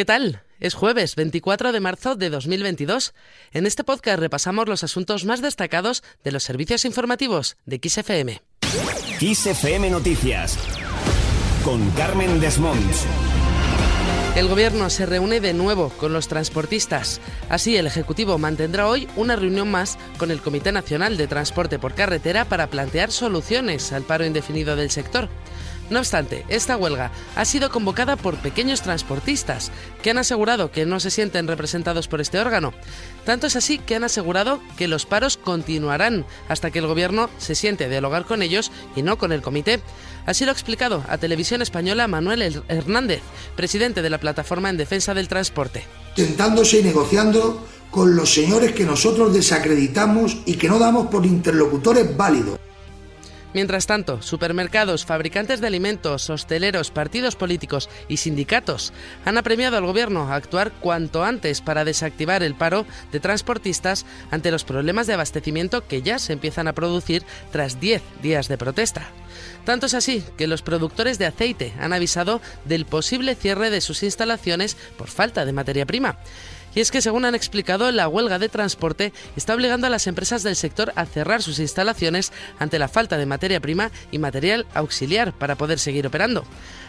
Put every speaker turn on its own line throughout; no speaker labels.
¿Qué tal? Es jueves 24 de marzo de 2022. En este podcast repasamos los asuntos más destacados de los servicios informativos de XFM.
XFM Noticias con Carmen Desmonts.
El gobierno se reúne de nuevo con los transportistas. Así, el Ejecutivo mantendrá hoy una reunión más con el Comité Nacional de Transporte por Carretera para plantear soluciones al paro indefinido del sector. No obstante, esta huelga ha sido convocada por pequeños transportistas, que han asegurado que no se sienten representados por este órgano. Tanto es así que han asegurado que los paros continuarán hasta que el gobierno se siente dialogar con ellos y no con el comité. Así lo ha explicado a Televisión Española Manuel Hernández, presidente de la Plataforma en Defensa del Transporte.
Sentándose y negociando con los señores que nosotros desacreditamos y que no damos por interlocutores válidos.
Mientras tanto, supermercados, fabricantes de alimentos, hosteleros, partidos políticos y sindicatos han apremiado al gobierno a actuar cuanto antes para desactivar el paro de transportistas ante los problemas de abastecimiento que ya se empiezan a producir tras 10 días de protesta. Tanto es así que los productores de aceite han avisado del posible cierre de sus instalaciones por falta de materia prima. Y es que, según han explicado, la huelga de transporte está obligando a las empresas del sector a cerrar sus instalaciones ante la falta de materia prima y material auxiliar para poder seguir operando.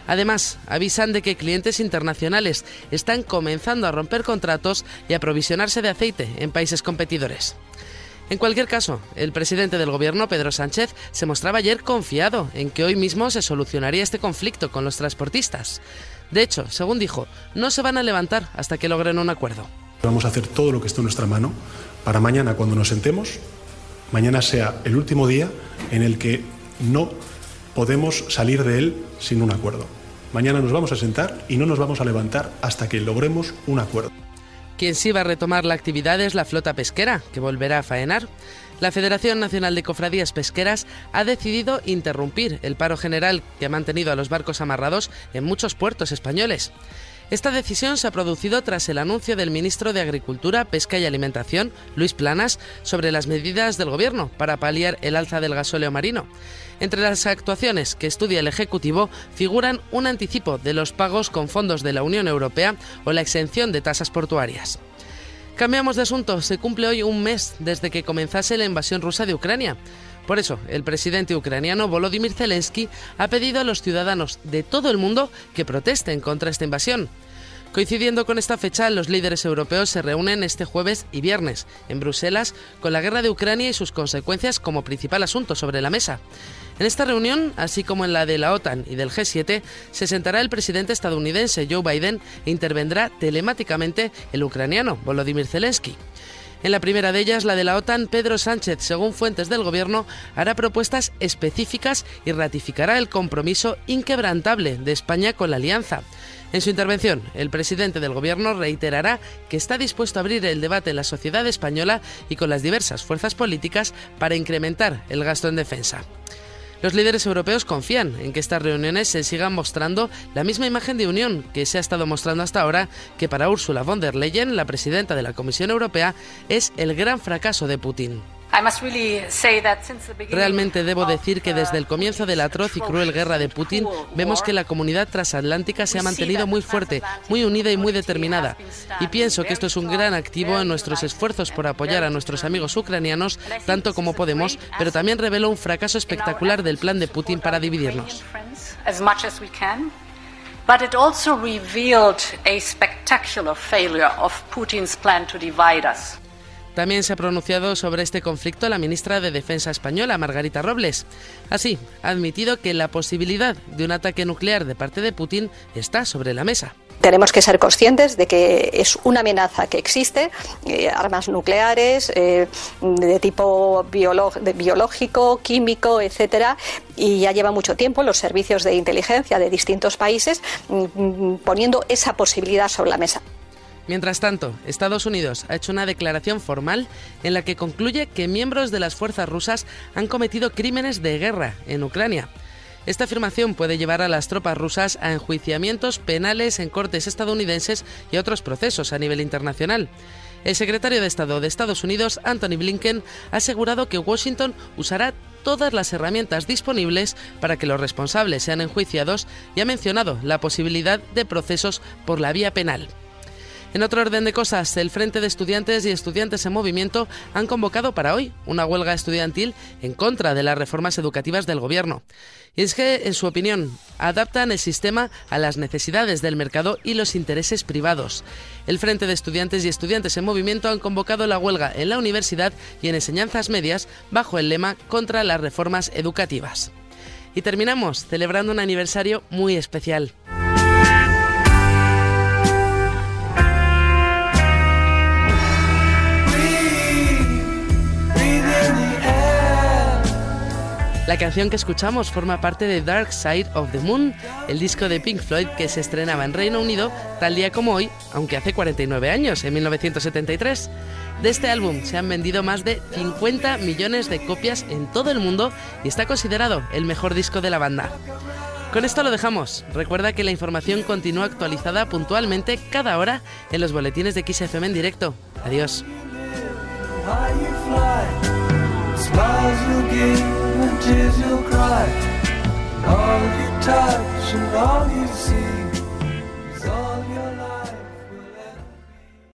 Además, avisan de que clientes internacionales están comenzando a romper contratos y a aprovisionarse de aceite en países competidores. En cualquier caso, el presidente del gobierno, Pedro Sánchez, se mostraba ayer confiado en que hoy mismo se solucionaría este conflicto con los transportistas. De hecho, según dijo, no se van a levantar hasta que logren un acuerdo.
Vamos a hacer todo lo que esté en nuestra mano para mañana, cuando nos sentemos, mañana sea el último día en el que no podemos salir de él sin un acuerdo. Mañana nos vamos a sentar y no nos vamos a levantar hasta que logremos un acuerdo.
Quien sí va a retomar la actividad es la flota pesquera, que volverá a faenar. La Federación Nacional de Cofradías Pesqueras ha decidido interrumpir el paro general que ha mantenido a los barcos amarrados en muchos puertos españoles. Esta decisión se ha producido tras el anuncio del ministro de Agricultura, Pesca y Alimentación, Luis Planas, sobre las medidas del Gobierno para paliar el alza del gasóleo marino. Entre las actuaciones que estudia el Ejecutivo figuran un anticipo de los pagos con fondos de la Unión Europea o la exención de tasas portuarias. Cambiamos de asunto. Se cumple hoy un mes desde que comenzase la invasión rusa de Ucrania. Por eso, el presidente ucraniano Volodymyr Zelensky ha pedido a los ciudadanos de todo el mundo que protesten contra esta invasión. Coincidiendo con esta fecha, los líderes europeos se reúnen este jueves y viernes en Bruselas con la guerra de Ucrania y sus consecuencias como principal asunto sobre la mesa. En esta reunión, así como en la de la OTAN y del G7, se sentará el presidente estadounidense Joe Biden e intervendrá telemáticamente el ucraniano Volodymyr Zelensky. En la primera de ellas, la de la OTAN, Pedro Sánchez, según fuentes del Gobierno, hará propuestas específicas y ratificará el compromiso inquebrantable de España con la alianza. En su intervención, el presidente del Gobierno reiterará que está dispuesto a abrir el debate en la sociedad española y con las diversas fuerzas políticas para incrementar el gasto en defensa. Los líderes europeos confían en que estas reuniones se sigan mostrando la misma imagen de unión que se ha estado mostrando hasta ahora, que para Ursula von der Leyen, la presidenta de la Comisión Europea, es el gran fracaso de Putin. Realmente debo decir que desde el comienzo de la atroz y cruel guerra de Putin vemos que la comunidad transatlántica se ha mantenido muy fuerte, muy unida y muy determinada. Y pienso que esto es un gran activo en nuestros esfuerzos por apoyar a nuestros amigos ucranianos tanto como podemos, pero también reveló un fracaso espectacular del plan de Putin para dividirnos. But it also revealed a spectacular failure of Putin's plan to divide us. También se ha pronunciado sobre este conflicto la ministra de Defensa española, Margarita Robles. Así, ha admitido que la posibilidad de un ataque nuclear de parte de Putin está sobre la mesa.
Tenemos que ser conscientes de que es una amenaza que existe, eh, armas nucleares eh, de tipo biológico, químico, etcétera, y ya lleva mucho tiempo los servicios de inteligencia de distintos países mm, mm, poniendo esa posibilidad sobre la mesa.
Mientras tanto, Estados Unidos ha hecho una declaración formal en la que concluye que miembros de las fuerzas rusas han cometido crímenes de guerra en Ucrania. Esta afirmación puede llevar a las tropas rusas a enjuiciamientos penales en cortes estadounidenses y otros procesos a nivel internacional. El secretario de Estado de Estados Unidos, Anthony Blinken, ha asegurado que Washington usará todas las herramientas disponibles para que los responsables sean enjuiciados y ha mencionado la posibilidad de procesos por la vía penal. En otro orden de cosas, el Frente de Estudiantes y Estudiantes en Movimiento han convocado para hoy una huelga estudiantil en contra de las reformas educativas del Gobierno. Y es que, en su opinión, adaptan el sistema a las necesidades del mercado y los intereses privados. El Frente de Estudiantes y Estudiantes en Movimiento han convocado la huelga en la universidad y en enseñanzas medias bajo el lema contra las reformas educativas. Y terminamos celebrando un aniversario muy especial. Canción que escuchamos forma parte de Dark Side of the Moon, el disco de Pink Floyd que se estrenaba en Reino Unido tal día como hoy, aunque hace 49 años, en 1973. De este álbum se han vendido más de 50 millones de copias en todo el mundo y está considerado el mejor disco de la banda. Con esto lo dejamos. Recuerda que la información continúa actualizada puntualmente cada hora en los boletines de XFM en directo. Adiós. You'll cry. All you touch and all you see